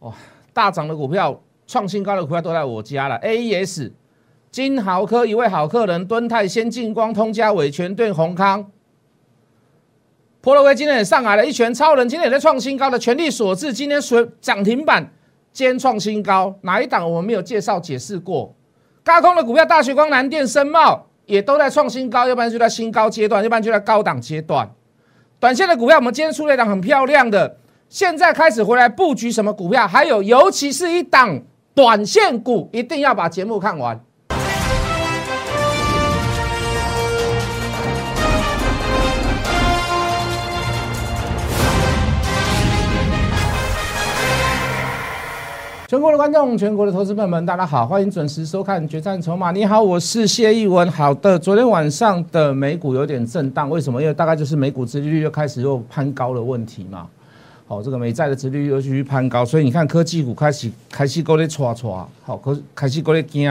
哇，大涨的股票、创新高的股票都在我家了。A E S、金豪科一位好客人，敦泰、先进光、通家、伟全、对宏康。波罗威今天也上来了，一拳超人今天也在创新高的全力锁至，今天水涨停板，兼创新高，哪一档我们没有介绍解释过？高空的股票，大学光、南电、深茂也都在创新高，要不然就在新高阶段，要不然就在高档阶段。短线的股票，我们今天出了一档很漂亮的，现在开始回来布局什么股票？还有，尤其是一档短线股，一定要把节目看完。全国的观众，全国的投资朋友们，大家好，欢迎准时收看《决战筹码》。你好，我是谢逸文。好的，昨天晚上的美股有点震荡，为什么？因为大概就是美股殖利率又开始又攀高的问题嘛。好，这个美债的殖率又继续攀高，所以你看科技股开始开始高咧唰唰，好，可开始高咧惊，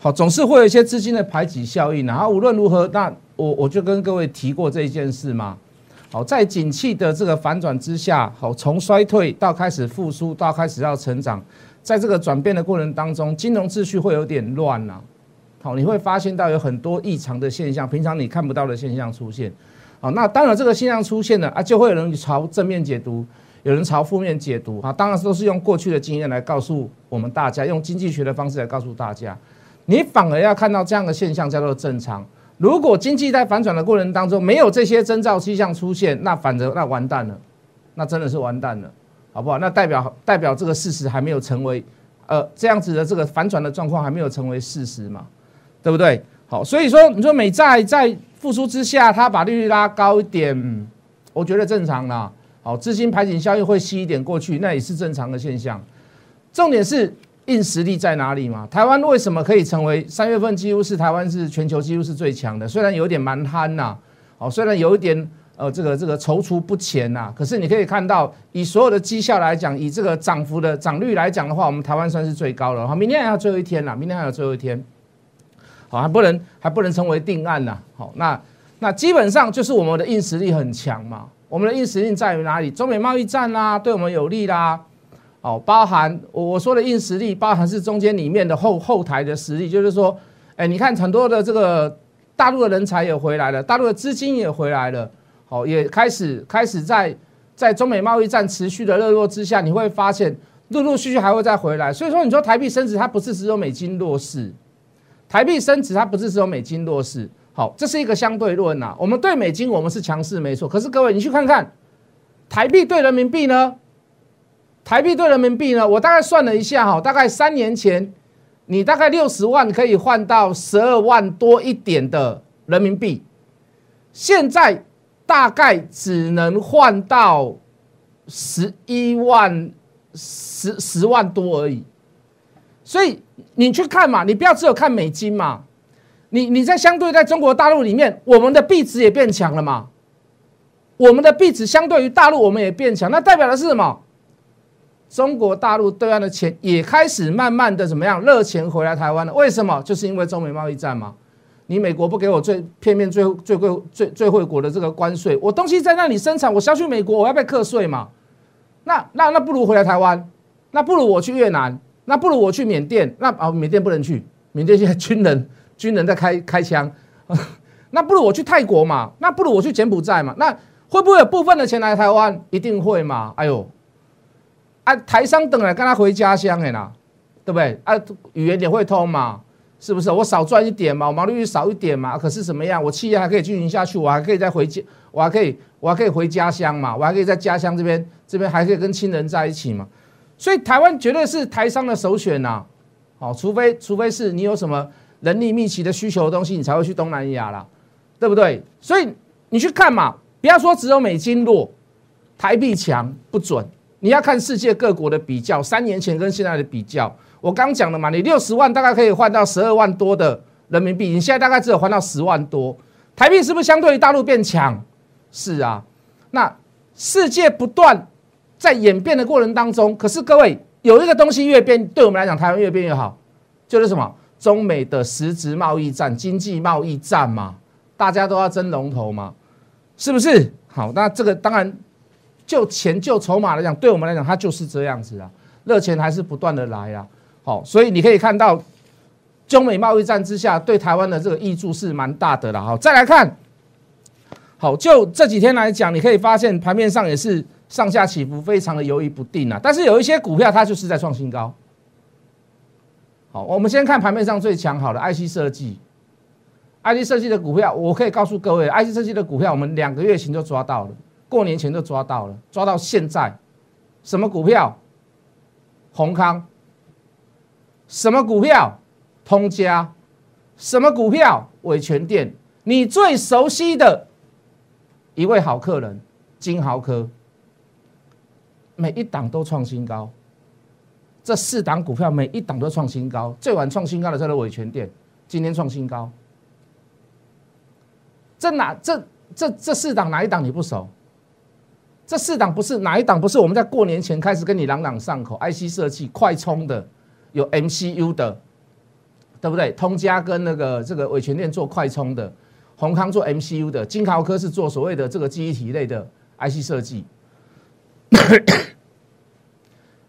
好，总是会有一些资金的排挤效应。然后无论如何，那我我就跟各位提过这一件事嘛。好，在景气的这个反转之下，好，从衰退到开始复苏，到开始要成长，在这个转变的过程当中，金融秩序会有点乱呐。好，你会发现到有很多异常的现象，平常你看不到的现象出现。好，那当然这个现象出现了啊，就会有人朝正面解读，有人朝负面解读。啊，当然都是用过去的经验来告诉我们大家，用经济学的方式来告诉大家，你反而要看到这样的现象叫做正常。如果经济在反转的过程当中没有这些征兆迹象出现，那反正那完蛋了，那真的是完蛋了，好不好？那代表代表这个事实还没有成为，呃，这样子的这个反转的状况还没有成为事实嘛，对不对？好，所以说你说美债在复苏之下，它把利率拉高一点，我觉得正常啦。好，资金排挤效应会吸一点过去，那也是正常的现象。重点是。硬实力在哪里嘛？台湾为什么可以成为三月份几乎是台湾是全球几乎是最强的？虽然有点蛮憨呐，哦，虽然有一点呃这个这个踌躇不前呐，可是你可以看到，以所有的绩效来讲，以这个涨幅的涨率来讲的话，我们台湾算是最高了。好，明天还有最后一天了，明天还有最后一天，好，还不能还不能成为定案呐。好，那那基本上就是我们的硬实力很强嘛。我们的硬实力在于哪里？中美贸易战啦，对我们有利啦。哦，包含我我说的硬实力，包含是中间里面的后后台的实力，就是说，哎，你看很多的这个大陆的人才也回来了，大陆的资金也回来了，好，也开始开始在在中美贸易战持续的热络之下，你会发现陆陆续续还会再回来。所以说，你说台币升值，它不是只有美金弱势，台币升值它不是只有美金弱势，好，这是一个相对论呐。我们对美金我们是强势没错，可是各位你去看看台币对人民币呢？台币对人民币呢？我大概算了一下哈，大概三年前，你大概六十万可以换到十二万多一点的人民币，现在大概只能换到十一万十十万多而已。所以你去看嘛，你不要只有看美金嘛，你你在相对在中国大陆里面，我们的币值也变强了嘛，我们的币值相对于大陆我们也变强，那代表的是什么？中国大陆对岸的钱也开始慢慢的怎么样热钱回来台湾了？为什么？就是因为中美贸易战嘛。你美国不给我最片面、最最贵、最最惠国的这个关税，我东西在那里生产，我销去美国，我要被课税嘛？那那那不如回来台湾，那不如我去越南，那不如我去缅甸，那啊缅甸不能去，缅甸现在军人军人在开开枪，那不如我去泰国嘛？那不如我去柬埔寨嘛？那会不会有部分的钱来台湾？一定会嘛？哎呦！啊，台商等来跟他回家乡哎呐，对不对？啊，语言也会通嘛，是不是？我少赚一点嘛，我毛利率少一点嘛，可是怎么样？我企业还可以经营下去，我还可以再回家，我还可以，我还可以回家乡嘛，我还可以在家乡这边，这边还可以跟亲人在一起嘛。所以台湾绝对是台商的首选呐。好，除非除非是你有什么人力密集的需求的东西，你才会去东南亚啦，对不对？所以你去看嘛，不要说只有美金弱，台币强不准。你要看世界各国的比较，三年前跟现在的比较，我刚讲了嘛，你六十万大概可以换到十二万多的人民币，你现在大概只有换到十万多，台币是不是相对于大陆变强？是啊，那世界不断在演变的过程当中，可是各位有一个东西越变，对我们来讲台湾越变越好，就是什么？中美的实质贸易战、经济贸易战嘛，大家都要争龙头嘛，是不是？好，那这个当然。就钱就筹码来讲，对我们来讲，它就是这样子啊。热钱还是不断的来啊。好，所以你可以看到，中美贸易战之下，对台湾的这个益处是蛮大的了。好，再来看，好，就这几天来讲，你可以发现盘面上也是上下起伏，非常的犹豫不定啊。但是有一些股票它就是在创新高。好，我们先看盘面上最强好的 IC 设计，IC 设计的股票，我可以告诉各位，IC 设计的股票，我们两个月前就抓到了，过年前就抓到了，抓到现在，什么股票？宏康。什么股票？通家，什么股票？伟全店，你最熟悉的一位好客人，金豪科，每一档都创新高。这四档股票每一档都创新高，最晚创新高的叫做伟全店，今天创新高。这哪这这这四档哪一档你不熟？这四档不是哪一档不是我们在过年前开始跟你朗朗上口，IC 设计快充的。有 MCU 的，对不对？通家跟那个这个伟全店做快充的，宏康做 MCU 的，金豪科是做所谓的这个记忆体类的 IC 设计。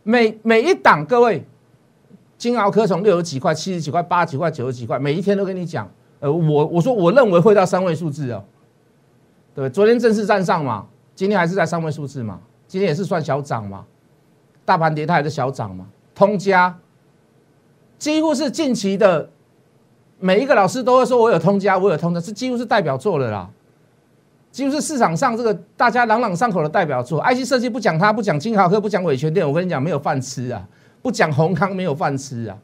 每每一档各位，金鳌科从六十几块、七十几块、八十几块、九十几块，每一天都跟你讲。呃，我我说我认为会到三位数字哦，对昨天正式站上嘛，今天还是在三位数字嘛，今天也是算小涨嘛，大盘跌它还是小涨嘛，通家。几乎是近期的每一个老师都会说：“我有通家，我有通家，是几乎是代表作了啦。”几乎是市场上这个大家朗朗上口的代表作。IC 设计不讲它，不讲金豪科，不讲伟全店，我跟你讲没有饭吃啊！不讲宏康没有饭吃啊，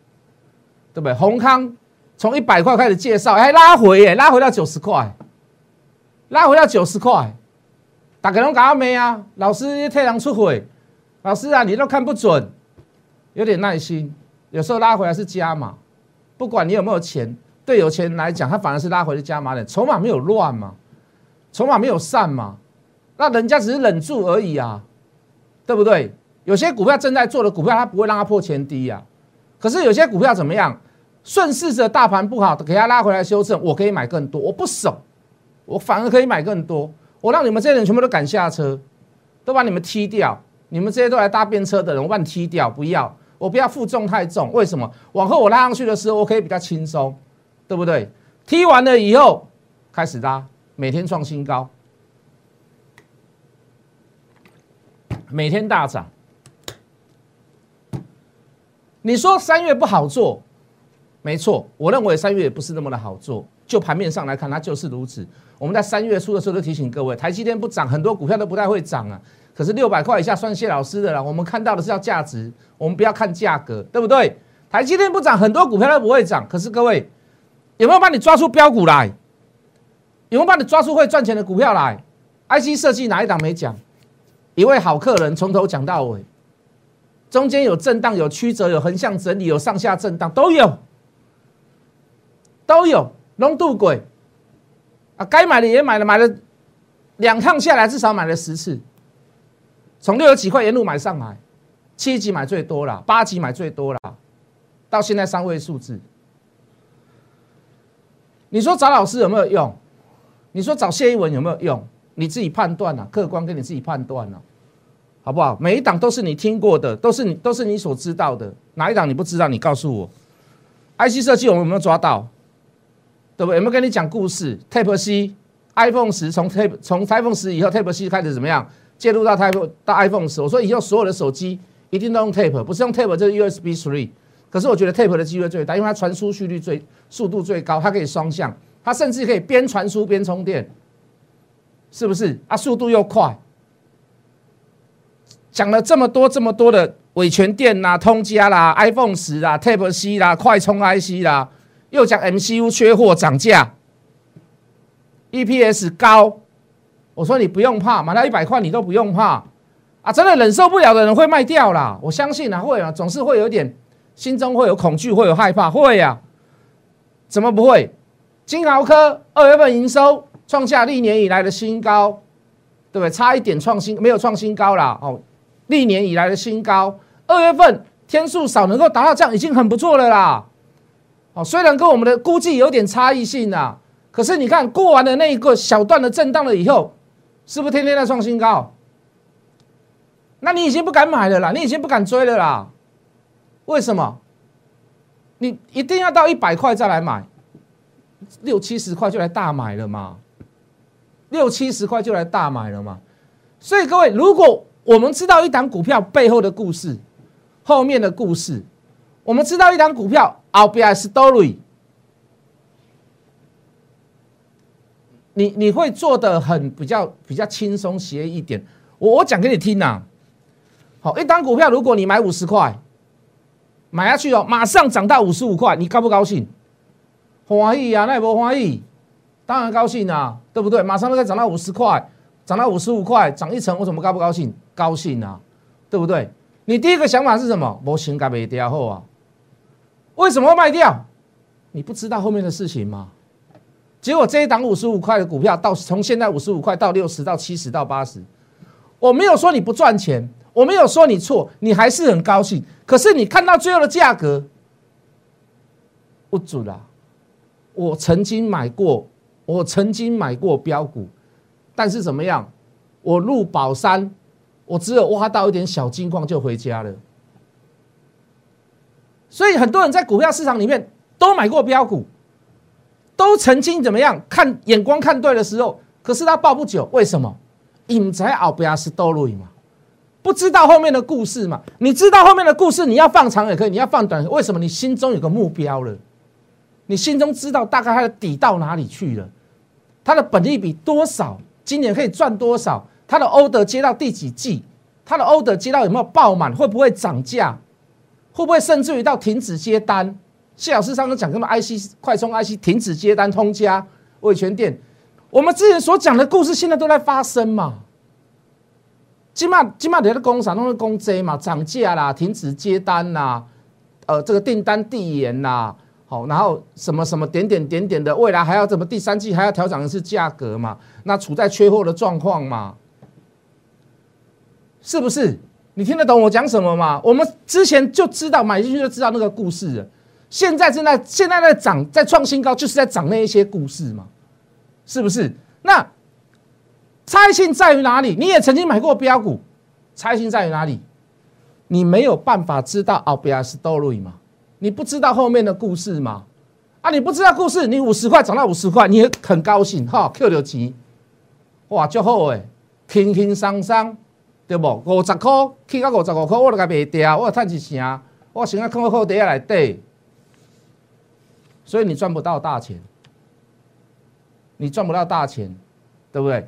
对不对？宏康从一百块开始介绍，还拉回耶，拉回到九十块，拉回到九十块，大家拢搞没啊？老师太阳出轨，老师啊，你都看不准，有点耐心。有时候拉回来是加码，不管你有没有钱，对有钱人来讲，他反而是拉回的加码点，筹码没有乱嘛，筹码没有散嘛，那人家只是忍住而已啊，对不对？有些股票正在做的股票，它不会让它破前低呀。可是有些股票怎么样？顺势着大盘不好，给它拉回来修正，我可以买更多，我不守，我反而可以买更多，我让你们这些人全部都赶下车，都把你们踢掉，你们这些都来搭便车的人，我把你踢掉，不要。我不要负重太重，为什么？往后我拉上去的时候，我可以比较轻松，对不对？踢完了以后开始拉，每天创新高，每天大涨。你说三月不好做，没错，我认为三月也不是那么的好做。就盘面上来看，它就是如此。我们在三月初的时候就提醒各位，台积电不涨，很多股票都不太会涨啊。可是六百块以下算谢老师的了。我们看到的是要价值，我们不要看价格，对不对？台积电不涨，很多股票都不会涨。可是各位有没有帮你抓出标股来？有没有帮你抓出会赚钱的股票来？IC 设计哪一档没讲？一位好客人从头讲到尾，中间有震荡、有曲折、有横向整理、有上下震荡，都有，都有龙度鬼啊！该买的也买了，买了两趟下来，至少买了十次。从六十几块沿路买上来，七级买最多了，八级买最多了，到现在三位数字。你说找老师有没有用？你说找谢一文有没有用？你自己判断啊，客观跟你自己判断啊，好不好？每一档都是你听过的，都是你都是你所知道的，哪一档你不知道？你告诉我。IC 设计我们有没有抓到？对不对？有没有跟你讲故事？Tape C，iPhone 十从 Tape 从 iPhone 十以后，Tape C 开始怎么样？介入到 Type 到 iPhone 十，我说以后所有的手机一定都用 Tape，不是用 Tape 就是 USB Three。可是我觉得 Tape 的机会最大，因为它传输速率最速度最高，它可以双向，它甚至可以边传输边充电，是不是？啊，速度又快。讲了这么多这么多的伟全电啦、通家啦、iPhone 十啦、Type C 啦、快充 IC 啦，又讲 MCU 缺货涨价，EPS 高。我说你不用怕，买到一百块你都不用怕啊！真的忍受不了的人会卖掉啦，我相信啊，会啊，总是会有点心中会有恐惧，会有害怕，会呀？怎么不会？金豪科二月份营收创下历年以来的新高，对不对？差一点创新，没有创新高啦。哦，历年以来的新高，二月份天数少能够达到这样已经很不错了啦。哦，虽然跟我们的估计有点差异性啊，可是你看过完的那一个小段的震荡了以后。是不是天天在创新高？那你已经不敢买了啦，你已经不敢追了啦。为什么？你一定要到一百块再来买，六七十块就来大买了嘛？六七十块就来大买了嘛？所以各位，如果我们知道一档股票背后的故事，后面的故事，我们知道一档股票 RBI story，你你会做的很比较比较轻松协一点。我我讲给你听呐，好，一档股票如果你买五十块，买下去哦，马上涨到五十五块，你高不高兴？欢喜啊，那也不欢喜，当然高兴啊，对不对？马上都该涨到五十块。涨到五十五块，涨一成，我怎么高不高兴？高兴啊，对不对？你第一个想法是什么？我心该卖掉后啊？为什么会卖掉？你不知道后面的事情吗？结果这一档五十五块的股票，到从现在五十五块到六十到七十到八十，我没有说你不赚钱，我没有说你错，你还是很高兴。可是你看到最后的价格不准啊！我曾经买过，我曾经买过标股。但是怎么样？我入宝山，我只有挖到一点小金矿就回家了。所以很多人在股票市场里面都买过标股，都曾经怎么样看眼光看对的时候，可是他抱不久，为什么？隐在奥比亚斯多瑞嘛，不知道后面的故事嘛？你知道后面的故事，你要放长也可以，你要放短，为什么？你心中有个目标了，你心中知道大概它的底到哪里去了，它的本利比多少？今年可以赚多少？它的 order 接到第几季？它的 order 接到有没有爆满？会不会涨价？会不会甚至于到停止接单？谢老师上次讲什么 IC 快充 IC 停止接单，通家伟全店，我们之前所讲的故事现在都在发生嘛？起码起码你的工厂都是工 J 嘛，涨价啦，停止接单啦，呃，这个订单递延啦。好，然后什么什么点点点点的，未来还要怎么第三季还要调整的是价格嘛？那处在缺货的状况嘛？是不是？你听得懂我讲什么吗？我们之前就知道买进去就知道那个故事了，现在正在现在在涨，在创新高，就是在涨那一些故事嘛？是不是？那差异性在于哪里？你也曾经买过标股，差异性在于哪里？你没有办法知道奥比亚斯多瑞吗？你不知道后面的故事吗？啊，你不知道故事，你五十块涨到五十块，你很高兴哈，Q 到钱，哇，就好诶，轻轻松松，对不？五十块去到五十五块，我都该卖掉，我赚一成，我先啊放好底下来底，所以你赚不到大钱，你赚不到大钱，对不对？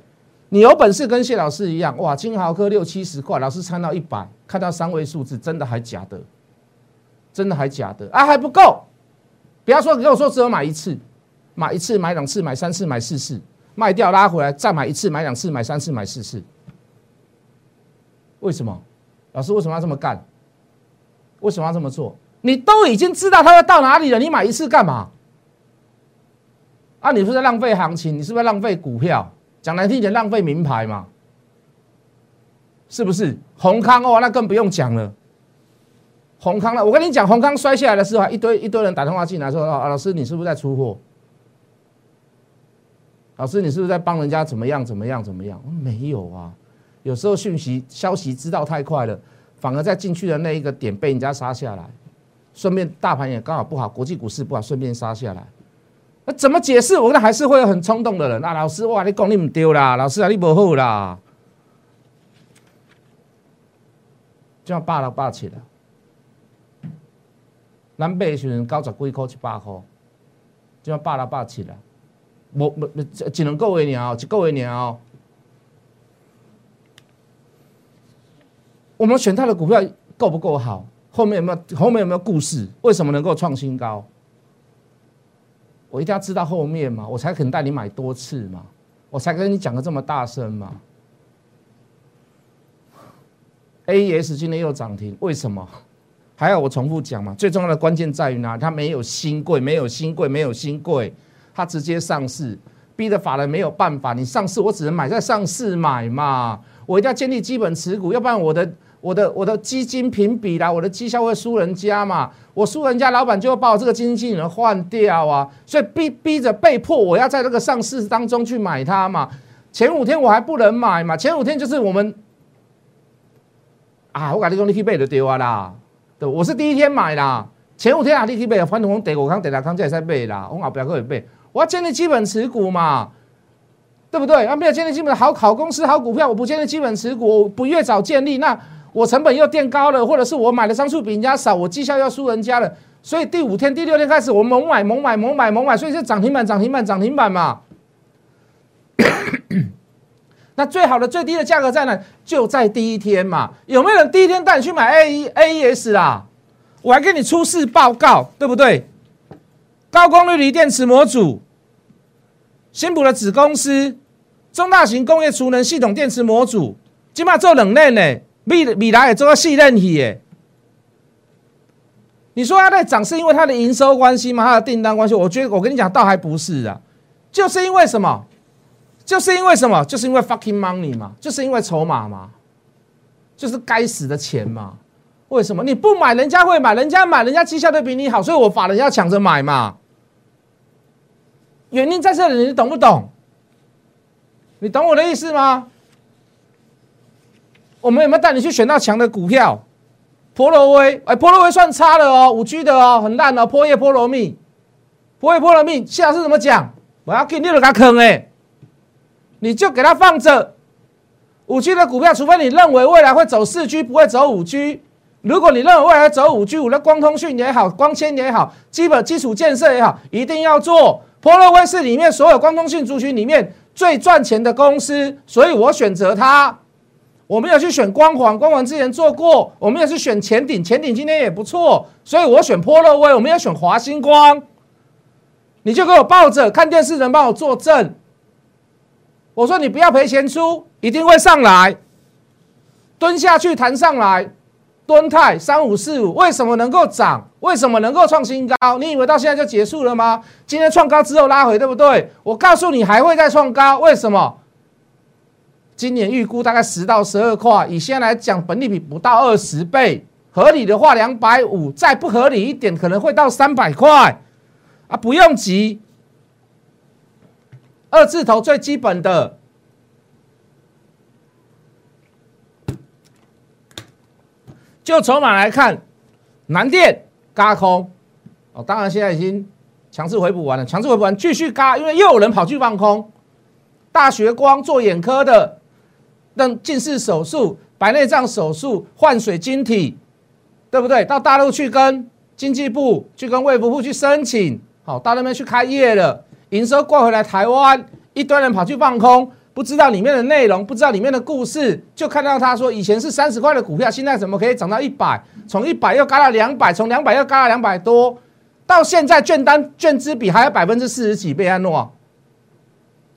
你有本事跟谢老师一样，哇，金豪科六七十块，老师参到一百，看到三位数字，真的还假的？真的还假的啊？还不够！不要说跟我说只有买一次，买一次、买两次、买三次、买四次，卖掉拉回来再买一次、买两次、买三次、买四次。为什么？老师为什么要这么干？为什么要这么做？你都已经知道它会到哪里了，你买一次干嘛？啊，你是在浪费行情？你是不是浪费股票？讲难听点，浪费名牌嘛？是不是？宏康哦，那更不用讲了。宏康了，我跟你讲，宏康摔下来的时候，一堆一堆人打电话进来，说：“啊，老师，你是不是在出货？老师，你是不是在帮人家怎么样怎么样怎么样？”没有啊，有时候讯息消息知道太快了，反而在进去的那一个点被人家杀下来，顺便大盘也刚好不好，国际股市不好，顺便杀下来。那怎么解释？我觉得还是会有很冲动的人。那老师，哇，你讲你唔丢啦，老师啊，你不好啦，这样霸了霸气了。咱买的时阵九十几块、一百块，即样百六百七啦，无无一两个月尔，一个月尔。我们选他的股票够不够好？后面有没有后面有没有故事？为什么能够创新高？我一定要知道后面嘛，我才肯带你买多次嘛，我才跟你讲的这么大声嘛。A E S 今天又涨停，为什么？还要我重复讲嘛？最重要的关键在于哪？它没有新贵，没有新贵，没有新贵，它直接上市，逼得法人没有办法。你上市，我只能买在上市买嘛。我一定要建立基本持股，要不然我的我的我的基金评比啦，我的绩效会输人家嘛。我输人家，老板就要把我这个基金经理人换掉啊。所以逼逼着被迫，我要在这个上市当中去买它嘛。前五天我还不能买嘛。前五天就是我们啊，我跟你讲，你去买就对啊啦。我是第一天买啦，前五天啊，你去买，反正我第五康、第六康才在买啦，我后边可以买。我要建立基本持股嘛，对不对？啊，没有建立基本好好公司、好股票，我不建立基本持股，我不越早建立，那我成本又垫高了，或者是我买的张数比人家少，我绩效要输人家了。所以第五天、第六天开始，我猛买、猛买、猛买、猛买，所以是涨停板、涨停板、涨停板嘛。那最好的、最低的价格在哪？就在第一天嘛。有没有人第一天带你去买 A E A E S 啦？我还给你出示报告，对不对？高功率锂电池模组，新补的子公司，中大型工业储能系统电池模组，起码做冷链呢，未未来也做个细链体耶。你说它在涨是因为它的营收关系吗？它的订单关系？我觉得我跟你讲，倒还不是啊，就是因为什么？就是因为什么？就是因为 fucking money 嘛，就是因为筹码嘛，就是该死的钱嘛。为什么你不买，人家会买，人家买，人家绩效都比你好，所以我法人要抢着买嘛。原因在这里，你懂不懂？你懂我的意思吗？我们有没有带你去选到强的股票？波罗威，哎，波罗威算差了哦，五 G 的哦，很烂哦。波叶波罗蜜，波叶波罗蜜，下次怎么讲？我要给你六个坑哎，你就给他放着。五 G 的股票，除非你认为未来会走四 G，不会走五 G。如果你认为未来走五 G，五的光通讯也好，光纤也好，基本基础建设也好，一定要做。波罗威是里面所有光通讯族群里面最赚钱的公司，所以我选择它。我没有去选光环，光环之前做过；我没有去选前顶，前顶今天也不错，所以我选波洛威。我没有选华星光，你就给我抱着看电视，人帮我作证。我说你不要赔钱出，一定会上来，蹲下去弹上来。蹲泰三五四五为什么能够涨？为什么能够创新高？你以为到现在就结束了吗？今天创高之后拉回，对不对？我告诉你还会再创高，为什么？今年预估大概十到十二块，以现在来讲，本利比不到二十倍，合理的话两百五，再不合理一点可能会到三百块啊！不用急，二字头最基本的，就筹码来看，南电嘎空。哦，当然现在已经强势回补完了，强势回补完继续嘎，因为又有人跑去放空，大学光做眼科的。让近视手术、白内障手术、换水晶体，对不对？到大陆去跟经济部、去跟卫福部去申请，好，到那边去开业了，营收挂回来台湾，一堆人跑去放空，不知道里面的内容，不知道里面的故事，就看到他说，以前是三十块的股票，现在怎么可以涨到一百？从一百又嘎到两百，从两百又嘎到两百多，到现在券单券资比还有百分之四十几，被安诺，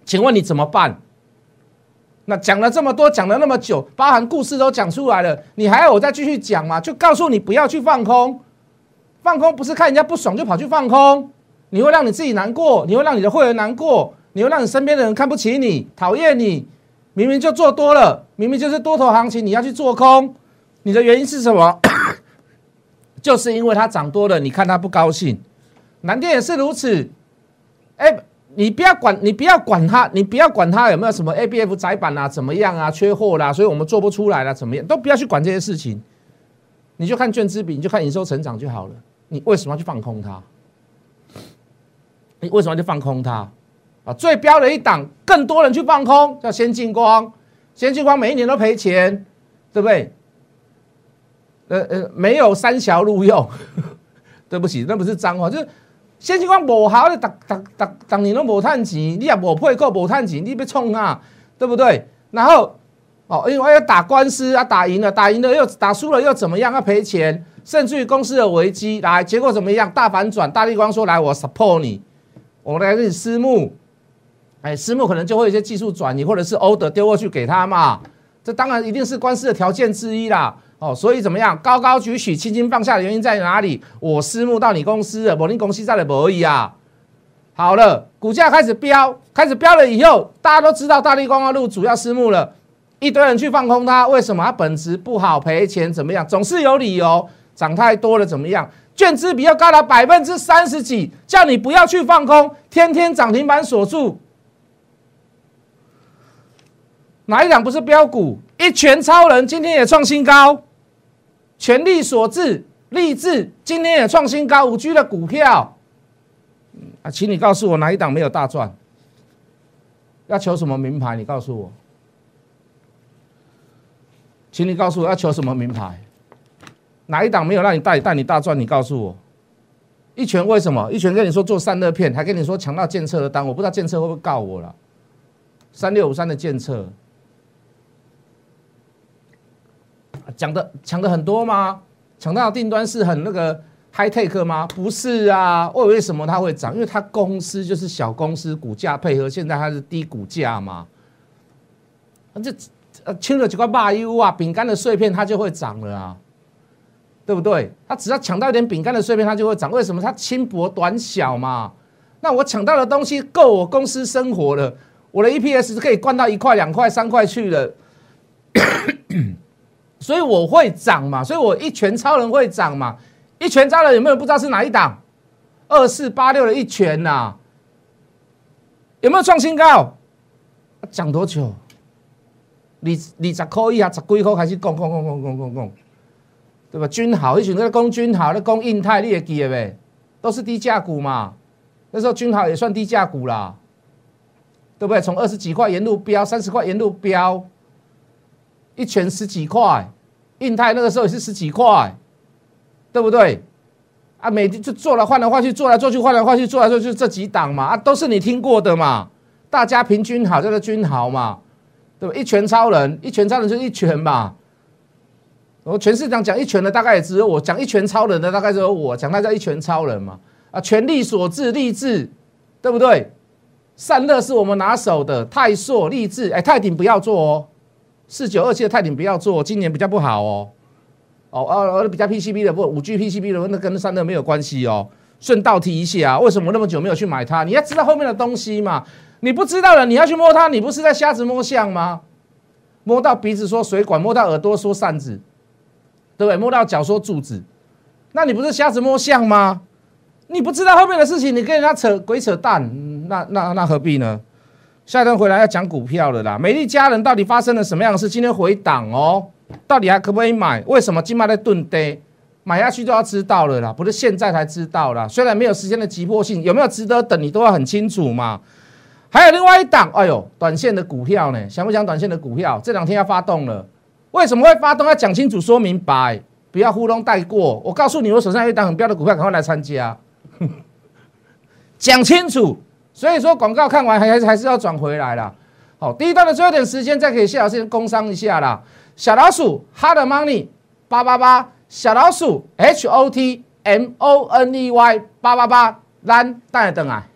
请问你怎么办？那讲了这么多，讲了那么久，包含故事都讲出来了，你还要我再继续讲吗？就告诉你不要去放空，放空不是看人家不爽就跑去放空，你会让你自己难过，你会让你的会员难过，你会让你身边的人看不起你，讨厌你。明明就做多了，明明就是多头行情，你要去做空，你的原因是什么？就是因为它涨多了，你看它不高兴。南电也是如此，哎。你不要管，你不要管它，你不要管它有没有什么 A B F 窄板啊，怎么样啊，缺货啦，所以我们做不出来了，怎么样，都不要去管这些事情，你就看券资比，你就看营收成长就好了。你为什么要去放空它？你为什么就放空它？啊，最标的一档，更多人去放空，叫先进光，先进光每一年都赔钱，对不对？呃呃，没有三小路用，对不起，那不是脏话，就是。先进光不好，你逐逐逐逐年拢无趁钱，你也无配股无趁钱，你要创啊，对不对？然后哦，因为要打官司啊，打赢了，打赢了又打输了又怎么样？要赔钱，甚至于公司的危机来，结果怎么样？大反转，大力光说来我 support 你，我来给你私募，哎，私募可能就会有一些技术转移，或者是 order 丢过去给他嘛，这当然一定是官司的条件之一啦。哦，所以怎么样？高高举起，轻轻放下的原因在哪里？我私募到你公司了，我你公司在的而已啊。好了，股价开始飙，开始飙了以后，大家都知道大力光的路主要私募了，一堆人去放空它，为什么？它本质不好，赔钱怎么样？总是有理由，涨太多了怎么样？券资比要高达百分之三十几，叫你不要去放空，天天涨停板锁住。哪一档不是标股？一拳超人今天也创新高。全力所致，立志今天也创新高，五 G 的股票，啊，请你告诉我哪一档没有大赚？要求什么名牌？你告诉我，请你告诉我要求什么名牌？哪一档没有让你带带你大赚？你告诉我，一拳为什么？一拳跟你说做散热片，还跟你说抢到建测的单，我不知道建测会不会告我了。三六五三的建测，讲的抢的很多吗？抢到订单是很那个 high take 吗？不是啊，为为什么它会涨？因为它公司就是小公司，股价配合现在它是低股价嘛。这呃，轻了几块霸 U 啊，饼干的碎片它就会涨了啊。对不对？他只要抢到一点饼干的碎片，它就会涨。为什么？它轻薄短小嘛。那我抢到的东西够我公司生活了，我的 EPS 可以灌到一块、两块、三块去了。所以我会涨嘛。所以我一拳超人会涨嘛。一拳超人有没有不知道是哪一档？二四八六的一拳呐，有没有创新高？涨多久？二二十块以下，十几块开始攻攻攻攻攻攻攻。对吧？君豪，以前在攻君豪，在攻印泰，你也记得呗？都是低价股嘛。那时候君豪也算低价股啦，对不对？从二十几块沿路飙，三十块沿路飙，一拳十几块。印泰那个时候也是十几块，对不对？啊，每天就做来换来换去，做来做去换来换去，做来做去这几档嘛，啊，都是你听过的嘛。大家平均好，叫做君豪嘛，对吧？一拳超人，一拳超人就是一拳嘛。我全市场讲一拳的大概也只有我，讲一拳超人的大概只有我，讲他叫一拳超人嘛，啊，全力所致，励志，对不对？散热是我们拿手的，泰硕、励志，哎，泰鼎不要做哦，四九二七的泰鼎不要做，今年比较不好哦，哦哦，比较 PCB 的不，五 G PCB 的那跟散热没有关系哦。顺道提一下，为什么那么久没有去买它？你要知道后面的东西嘛，你不知道了，你要去摸它，你不是在瞎子摸象吗？摸到鼻子说水管，摸到耳朵说扇子。对不对？摸到脚说柱子，那你不是瞎子摸象吗？你不知道后面的事情，你跟人家扯鬼扯淡，那那那何必呢？下一段回来要讲股票了啦。美丽佳人到底发生了什么样的事？今天回档哦，到底还可不可以买？为什么今麦在钝跌？买下去就要知道了啦，不是现在才知道啦。虽然没有时间的急迫性，有没有值得等，你都要很清楚嘛。还有另外一档，哎呦，短线的股票呢？想不想短线的股票？这两天要发动了。为什么会发动？要讲清楚、说明白，不要糊弄带过。我告诉你，我手上有一档很标的股票，赶快来参加。讲清楚。所以说，广告看完还还是还是要转回来了。好，第一段的最后点时间，再给谢老师工商一下啦。小老鼠 Hard Money 八八八，小老鼠 H O T M O N E Y 八八八，蓝等等啊。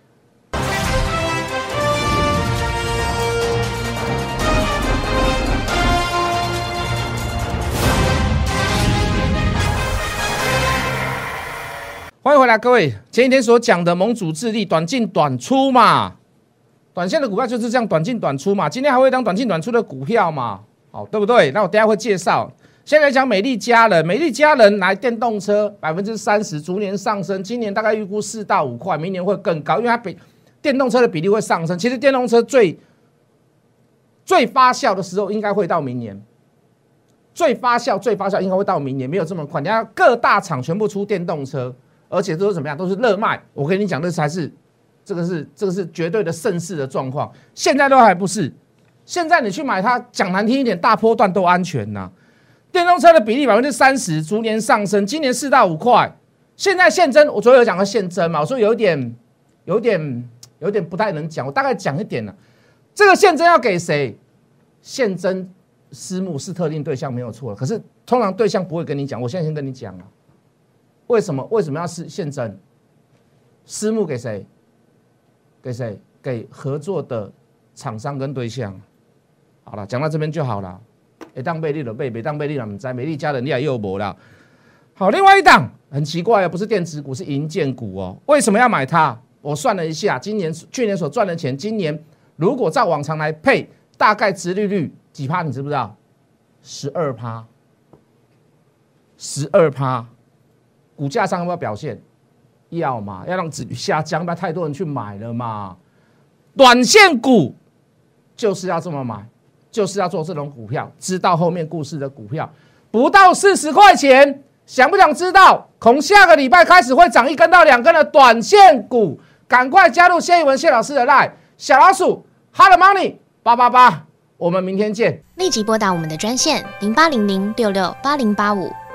欢迎回来，各位。前几天所讲的盟主智力短进短出嘛，短线的股票就是这样短进短出嘛。今天还会当短进短出的股票嘛？好，对不对？那我等下会介绍。先来讲美丽佳人，美丽佳人来电动车百分之三十逐年上升，今年大概预估四到五块，明年会更高，因为它比电动车的比例会上升。其实电动车最最发酵的时候应该会到明年，最发酵最发酵应该会到明年，没有这么快。你看各大厂全部出电动车。而且都是怎么样？都是热卖。我跟你讲，这才是这个是这个是绝对的盛世的状况。现在都还不是。现在你去买它，讲难听一点，大波段都安全呐。电动车的比例百分之三十，逐年上升。今年四到五块。现在现增，我昨天有讲到现增嘛？我说有点有点有点不太能讲，我大概讲一点了。这个现增要给谁？现增私募是特定对象没有错，可是通常对象不会跟你讲。我现在先跟你讲了。为什么为什么要是现增？私募给谁？给谁？给合作的厂商跟对象。好了，讲到这边就好了。一当贝利了贝，别当贝利了，唔知美丽家人你也又没了。好，另外一档很奇怪啊，不是电子股，是银建股哦。为什么要买它？我算了一下，今年去年所赚的钱，今年如果照往常来配，大概殖利率几趴？你知不知道？十二趴，十二趴。股价上要不要表现？要嘛，要让指下降，不要太多人去买了嘛。短线股就是要这么买，就是要做这种股票，知道后面故事的股票，不到四十块钱，想不想知道？从下个礼拜开始会涨一根到两根的短线股，赶快加入谢一文谢老师的 line 小老鼠 hot money 八八八，我们明天见。立即拨打我们的专线零八零零六六八零八五